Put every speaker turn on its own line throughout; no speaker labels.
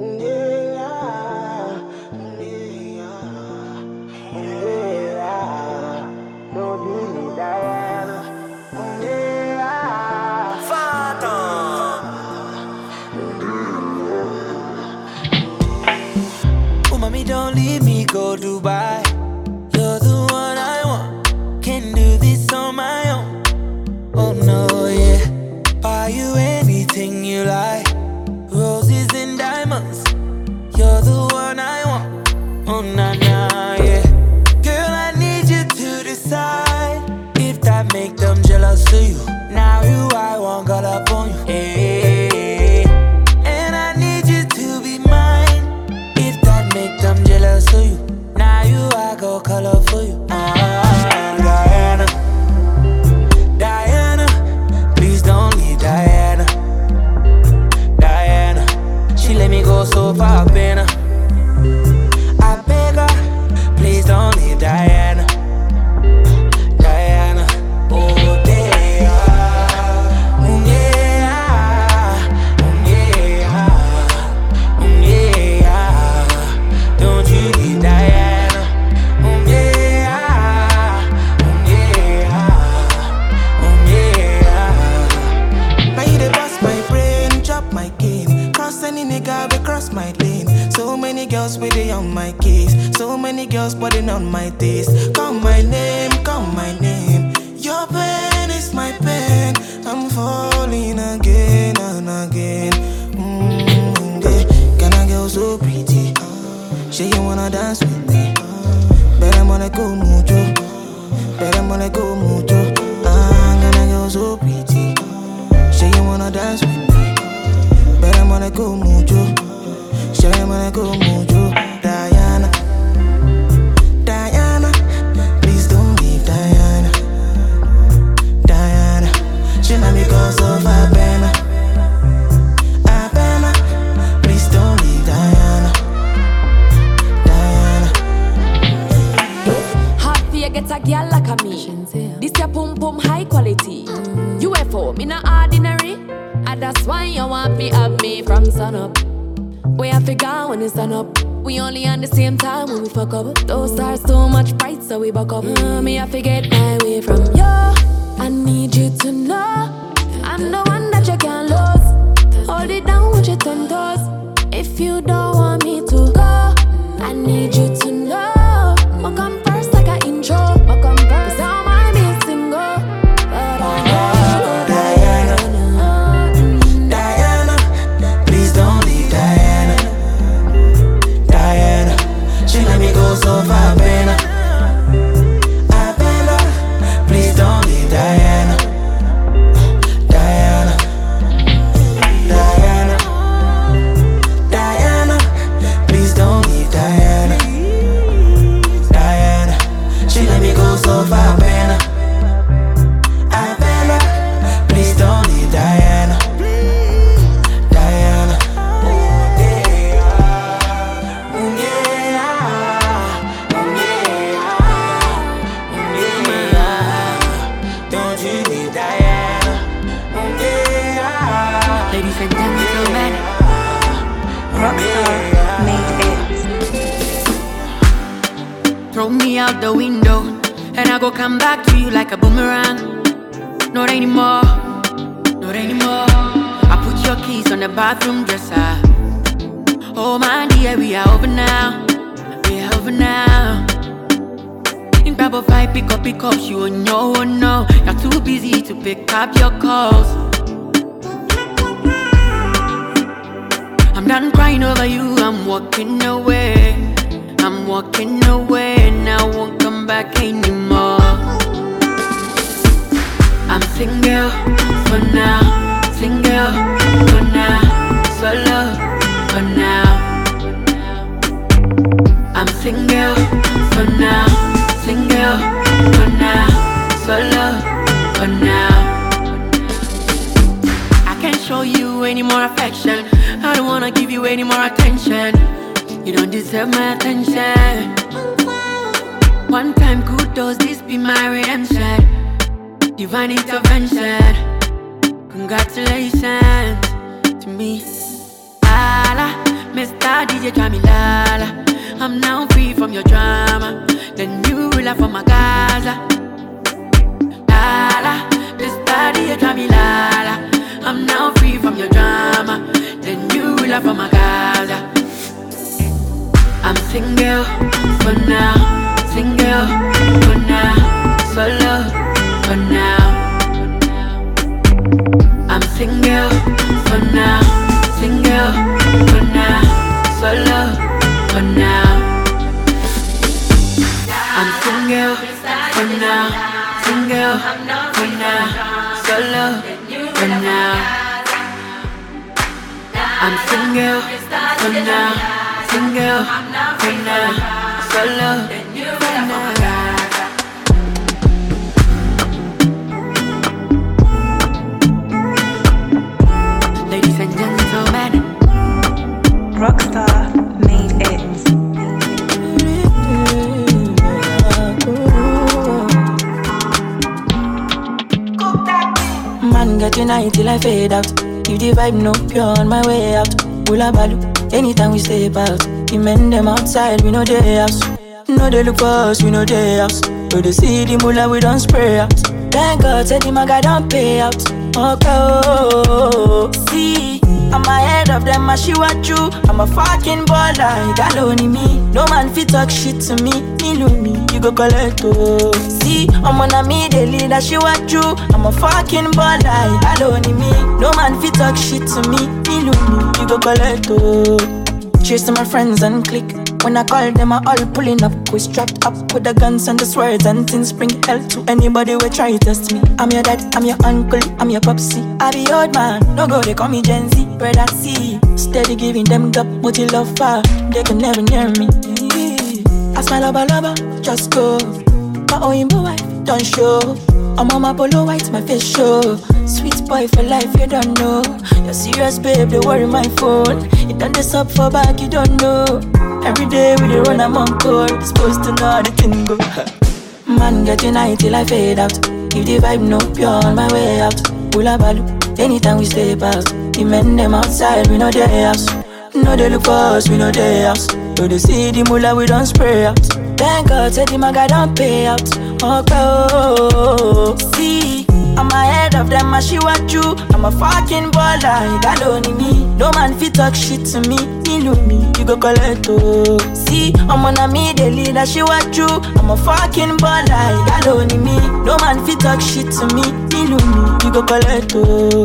don't so far, better. I
on my case. So many girls putting on my taste. Call my name, call my name. Your pain is my pain. I'm falling again and again. Mm, yeah. Can I girl so pretty? Say you wanna dance with me? Better wanna go mucho. Better wanna go mucho. Ah, can I girl so pretty? Say you wanna dance with me Better wanna go mucho you wanna go mucho
a girl like a me. This your pum pum high quality. UFO, me not ordinary. And that's why you want me have me from sun up. We have figure when it's sun up. We only on the same time when we fuck up. Those stars too much bright, so we buck up. Mm, me I forget my way from you. I need you to know I'm the one that you can't lose. Hold it down with your ten toes. If you don't want me to go, I need you
on the bathroom dresser. Oh my dear, we are over now, we are over now. In a five, pick up, pick up, you oh, know, oh no, you're too busy to pick up your calls. I'm done crying over you, I'm walking away. I'm walking away and I won't come back anymore. I'm single for now, single for now, solo for now. I'm single for now, single for now, solo for now. I can't show you any more affection. I don't wanna give you any more attention. You don't deserve my attention. One time kudos, this be my redemption. Divine intervention. Congratulations to me. Ala, Mr. DJ Jamilala. I'm now free from your drama. The new ruler from my Gaza. Lala, this body you drive me lala. I'm now free from your drama. The new ruler from my Gaza. I'm single for now, single for now, solo for now. Single for oh now, single for oh now, solo oh for now. I'm single for now, single for now, solo for now. I'm single for now, single for now, solo
United till I fade out. If the vibe no pure on my way out. Hula balu, anytime we step out. The men them outside, we know they house. No they look for us, we know they house. We they see the mula, we don't spray out. Thank God, said the maga don't pay out. Okay, oh, oh, oh, oh. see, I'm ahead of them, I she what you. I'm a fucking baller, you got only me. No man fit talk shit to me, me know me, you go collect oh. See, I'm on a me, the leader, she what you. I'm a fucking baller, you got only me. No man fit talk shit to me, me know me, you go collect oh. To my friends and click. When I call them, I all pulling up. We strapped up with the guns and the swords and things. Bring hell to anybody who try to test me. I'm your dad, I'm your uncle, I'm your popsy. I be old man, no go, they call me Gen Z. C, steady giving them gap, what you love for. They can never near me. I smile lover, lover, just go. My own wife, don't show. I'm on my polo white, my face show. Sweet boy for life, you don't know. You're serious, babe, they worry my phone. You done this up for back, you don't know. Every day we dey run, I'm on call. Supposed to know the thing go. Man, get united till I fade out. If the vibe no pure on my way out. Balu, anytime we stay out. The men them outside, we know they house. No they look for us, we know they house. So they see the mula, we don't spray out. Thank God, said the maga don't pay out. Okay, oh, see, I'm ahead of them, I she what you. I'm a fucking baller, got only me. No man fit talk shit to me, me know me, you go collect oh. See, I'm on a me, they lead, I she what you. I'm a fucking baller, got only me. No man fit talk shit to me, me know me, you go collect oh.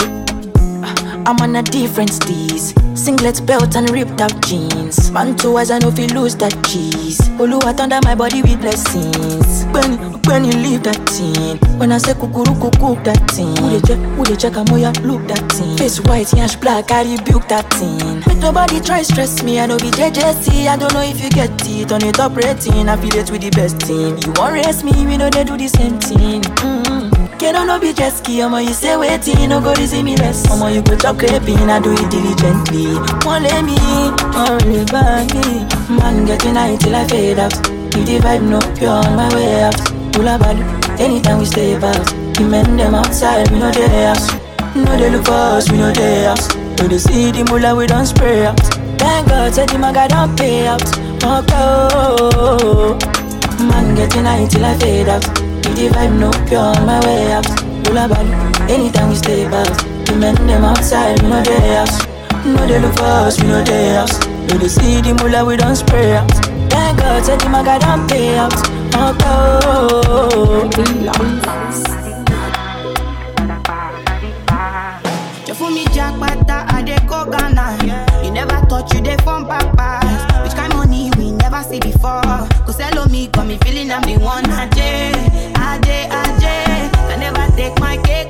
Ah, I'm on a different steez. Singlet belt and ripped out jeans. Man, two eyes, I know if you lose that cheese. Oluwa under my body with blessings. When, when you leave that thing. When I say kukuru cook that thing. Who they check, who they check, I'm ya look that thing. Face white, yash black, I rebuke that thing. Make nobody try stress me, I know be JJC. I don't know if you get it. On the top rating, affiliate with the best team. You won't race me, we know they do the same thing. Mm-hmm. Kid no be jet ski, omo you say waiting, no go see me rest. Omo you go chop crepin, I do it diligently. Won't let me, only by me. Man get united till I fade out. If the vibe no pure on my way out. Hula balu, anytime we stay out. The men them outside, we know they house. No they look for us, we know they house. So they see the mula, we don't spray out. Thank God, said the maga don't pay out. Okay, oh, man get united till I fade out. If the vibe no pure on my way out Hula balu, anytime we stay out The men them outside, we know they house No they look for us, we know they house No they see the mula, we don't spray out Thank God, said the maga don't pay out Oh,
You fool me jackpata, I dey go Ghana. You never thought you dey from papas. Which kind money we never see before? Cause hello me, got me feeling I'm the one. Ajay, Ajay, Ajay. Can never take my cake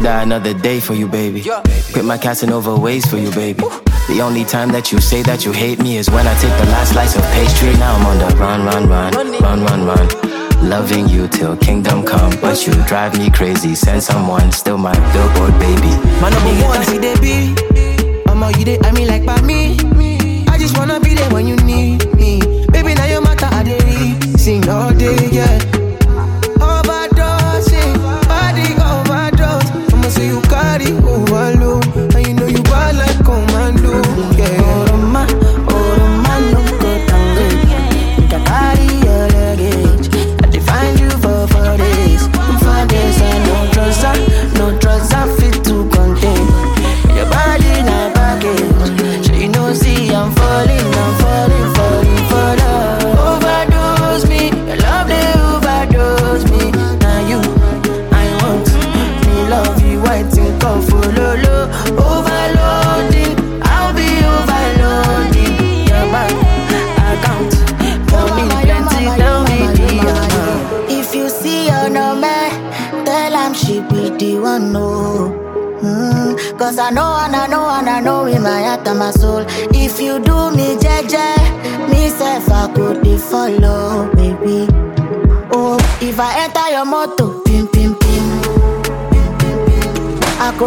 another day for you, baby. Quit my Casanova ways for you, baby. The only time that you say that you hate me is when I take the last slice of pastry. Now I'm on the run, run, run, run, run, run. Loving you till kingdom come, but you drive me crazy. Send someone, still my billboard baby.
My number one, see they be. Mama, you they, I mean like by me. I just wanna be there when you need me. Baby, now your matter, I dey sing all day, yeah.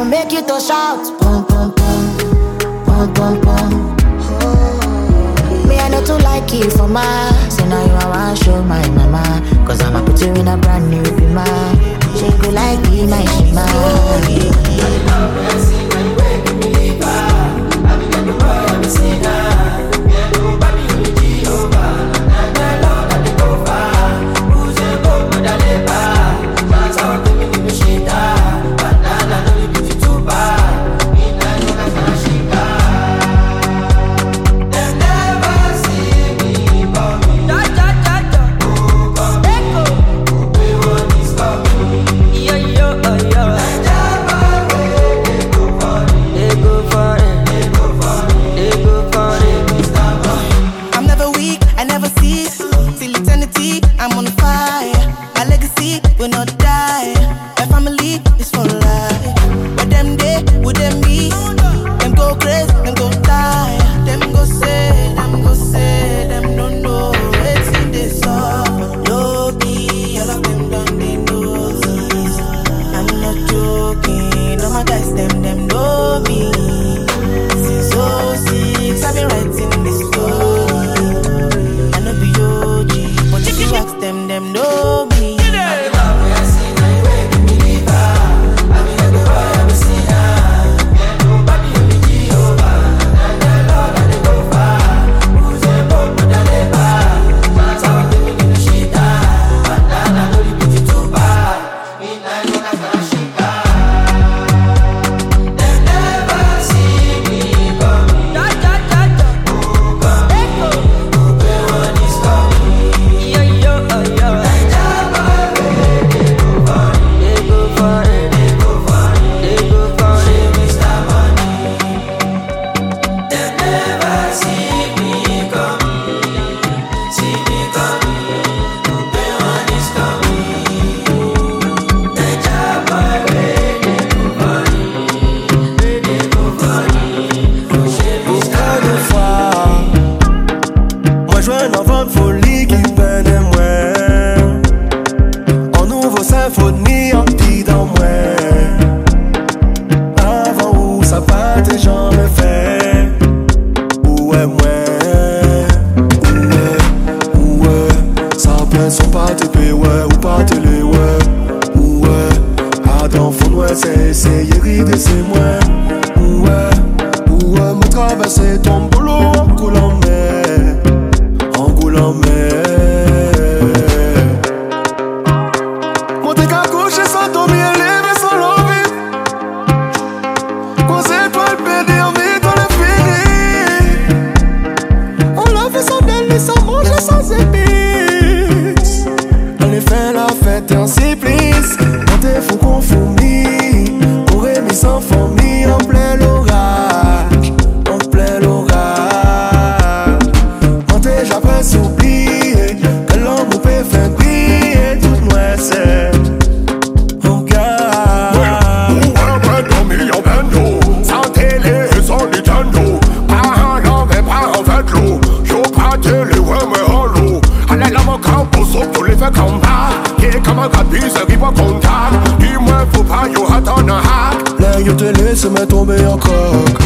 gon' make you to shout. Boom, boom, boom. Boom, boom, boom. Me, I know to like you for my. So now you are one show my mama. Cause I'ma put you in a brand new bima. She could like be my shima. I'm in love I'm a sinner.
for me. you te laisse me tomber en croque.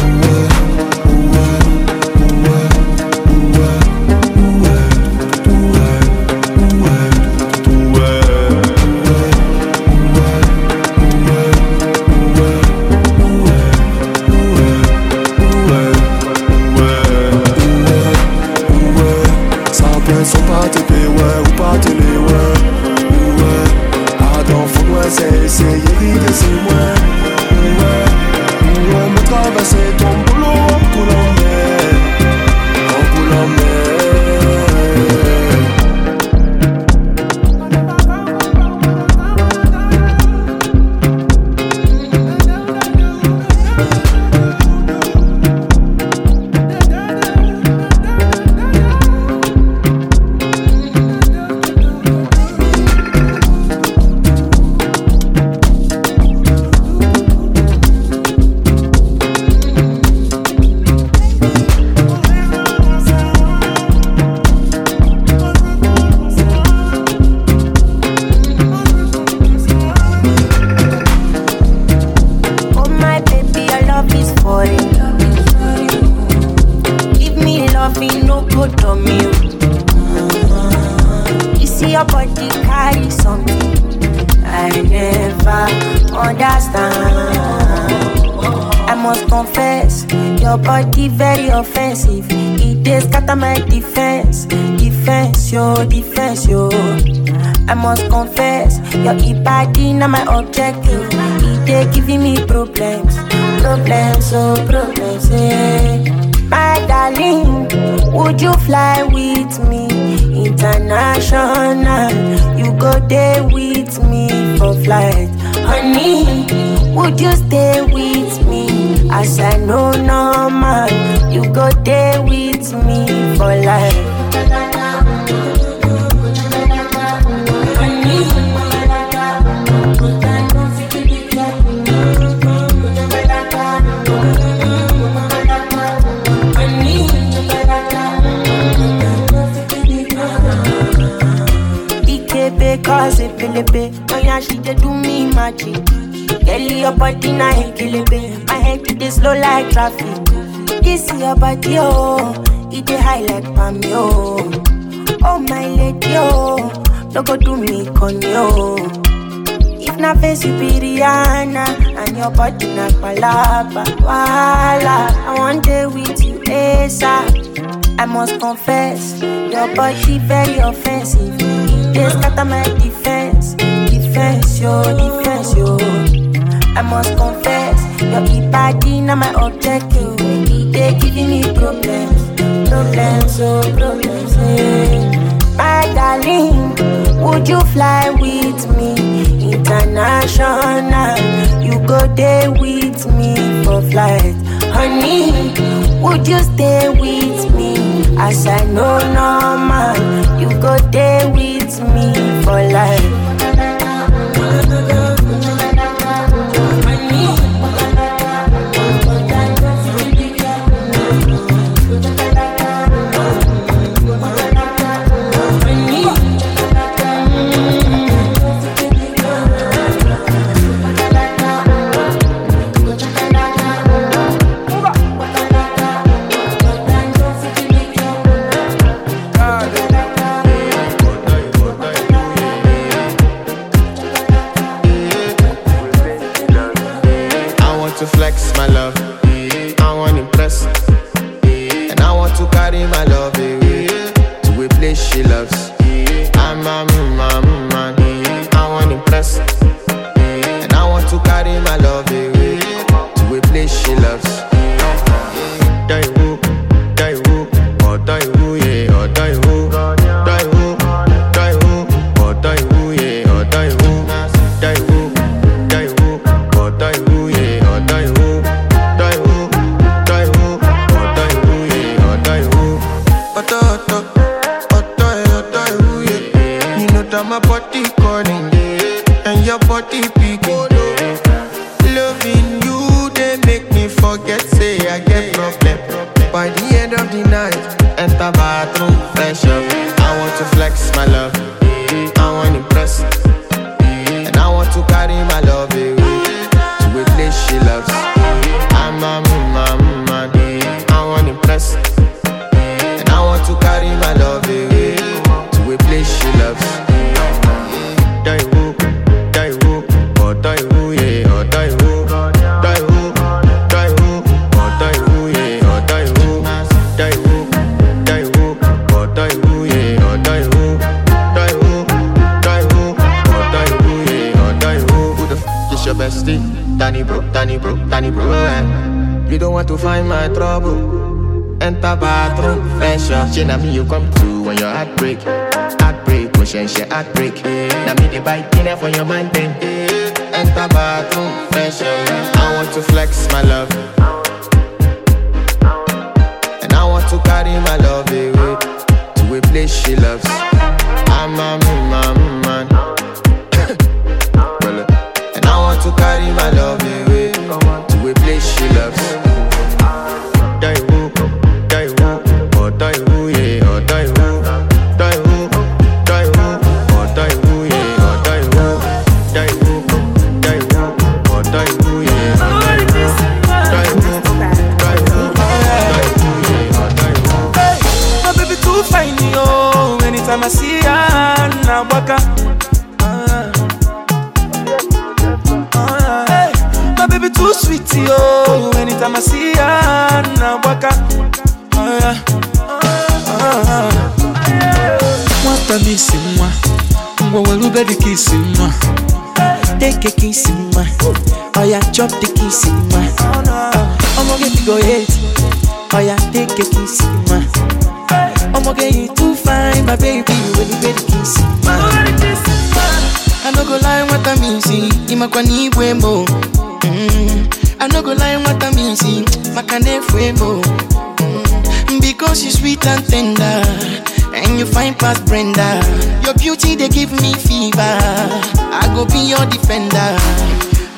I must confess, your e-body not my objective. E-day giving me problems, problems, oh problems, yeah. My darling, would you fly with me? International, you go there with me for flight. Honey, would you stay with me? As I know, no you go there with me for life. kelebe. Oh yeah, she dey do me magic. Kelly, your body na kelebe. My head dey slow like traffic. This your body, oh, it dey high like palm, yo. Oh. oh my lady,
oh, no go do me con, yo.
Oh. If na face you be Rihanna and your body na palapa, wala. I want day with you, ASAP. I must confess, your body very offensive. They scatter my defense yo, yo. I must confess, your e-body not my objective. They giving me
problems, problems, oh, problems, hey. My darling, would you fly with
me international? You go there with me for flight, honey. Would you stay with me? As I know normal, you go there with me for life. Now my body calling, yeah. And your body peeking, yeah. Loving you, they make me forget, say I get problem By the end of the night, enter bathroom, fresh up I want to flex my love to find my trouble. Enter bathroom, fresh up. She me you come through when your heart break. Heartbreak, pushing oh, she heartbreak. Now me the bite dinner for your man then. Enter bathroom, fresh up. I
want to flex my love. And I want to carry my love away to a place she loves. I'm a man, man. Uh, and I want to carry my love away to
a place she loves. M isi nwa. Ngwa were ube ka isi nwa.
Take a kiss in my Oh chop the kiss in my I'ma get to go hate. Oh yeah, take a kiss in I'ma get you too fine, my baby When you get the kiss in my I no go lie, what I mean, see Imakwa ni ibwemo mm. I no go lie, what I mean, see Makane fuemo mm. Because you sweet and tender And you find past Brenda. Your beauty, they give me fever. I go be your defender.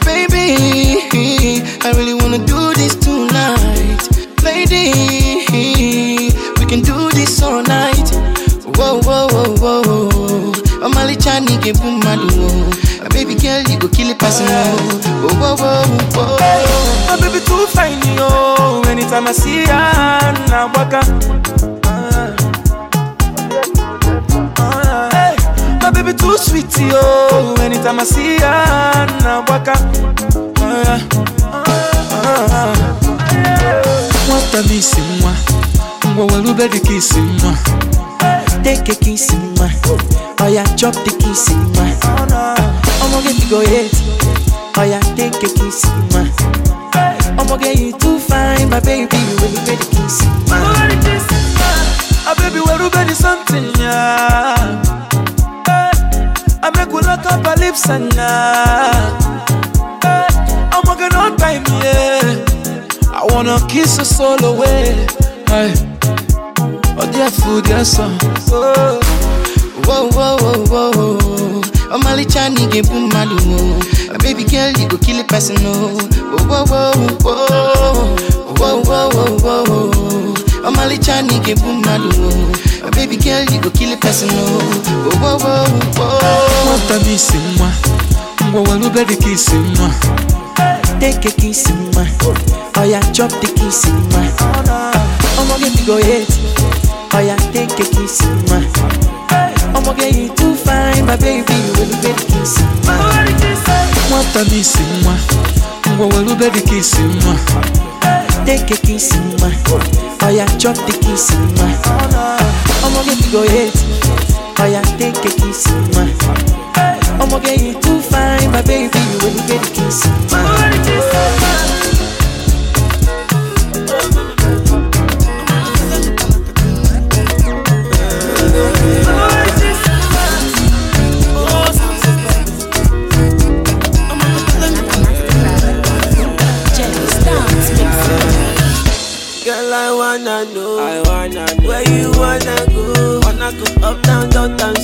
Baby, I really wanna do this tonight. Lady, we can do this all night. Whoa, whoa, whoa, whoa. Omali chani ke bumadu My baby girl, you go kill a person Whoa, whoa, whoa, whoa.
My baby too fine, yo. Anytime I see her, now waka. Ah. Too sweet, yo. Anytime I see her, now waka. Ah, ah,
nwata m isi nwa ngwa were ube ka isi nwa
Take a kiss Oh yeah, chop the kiss I'ma get go Oh yeah, take a kiss I'ma get you too fine, my baby. Get the kiss in my
Ah, baby, we're ready something, yeah. Lips and yeah. I'm working on time, yeah. I wanna kiss us all away.
Hey. Oh, dear food, dear son.
Oh,
Whoa, whoa, whoa, whoa Omali chani ke bumadu My baby girl, you go kill a person, no Whoa, whoa, whoa, whoa Whoa, whoa, whoa, whoa Omali chani ke bumadu My baby girl, you go kill a person, no. Whoa, whoa, whoa
nwata m isi nwa ngwa were ube ka isi nwa
Take a kiss in my Oh, oh, oh, oh yeah, chop the kiss in my I'ma get to go hate. Oh yeah, take a kiss in my I'ma get you too fine, my baby When you get the kiss in my
nwata m isi nwa ngwa were ube ka isi nwa
Take a kiss in my Oh yeah, chop the kiss in my I'ma get to go hate. Oh yeah, take a kiss in my I'ma get you too fine, my baby you get the kiss in my
you wanna go? Wanna go up, down, down, down,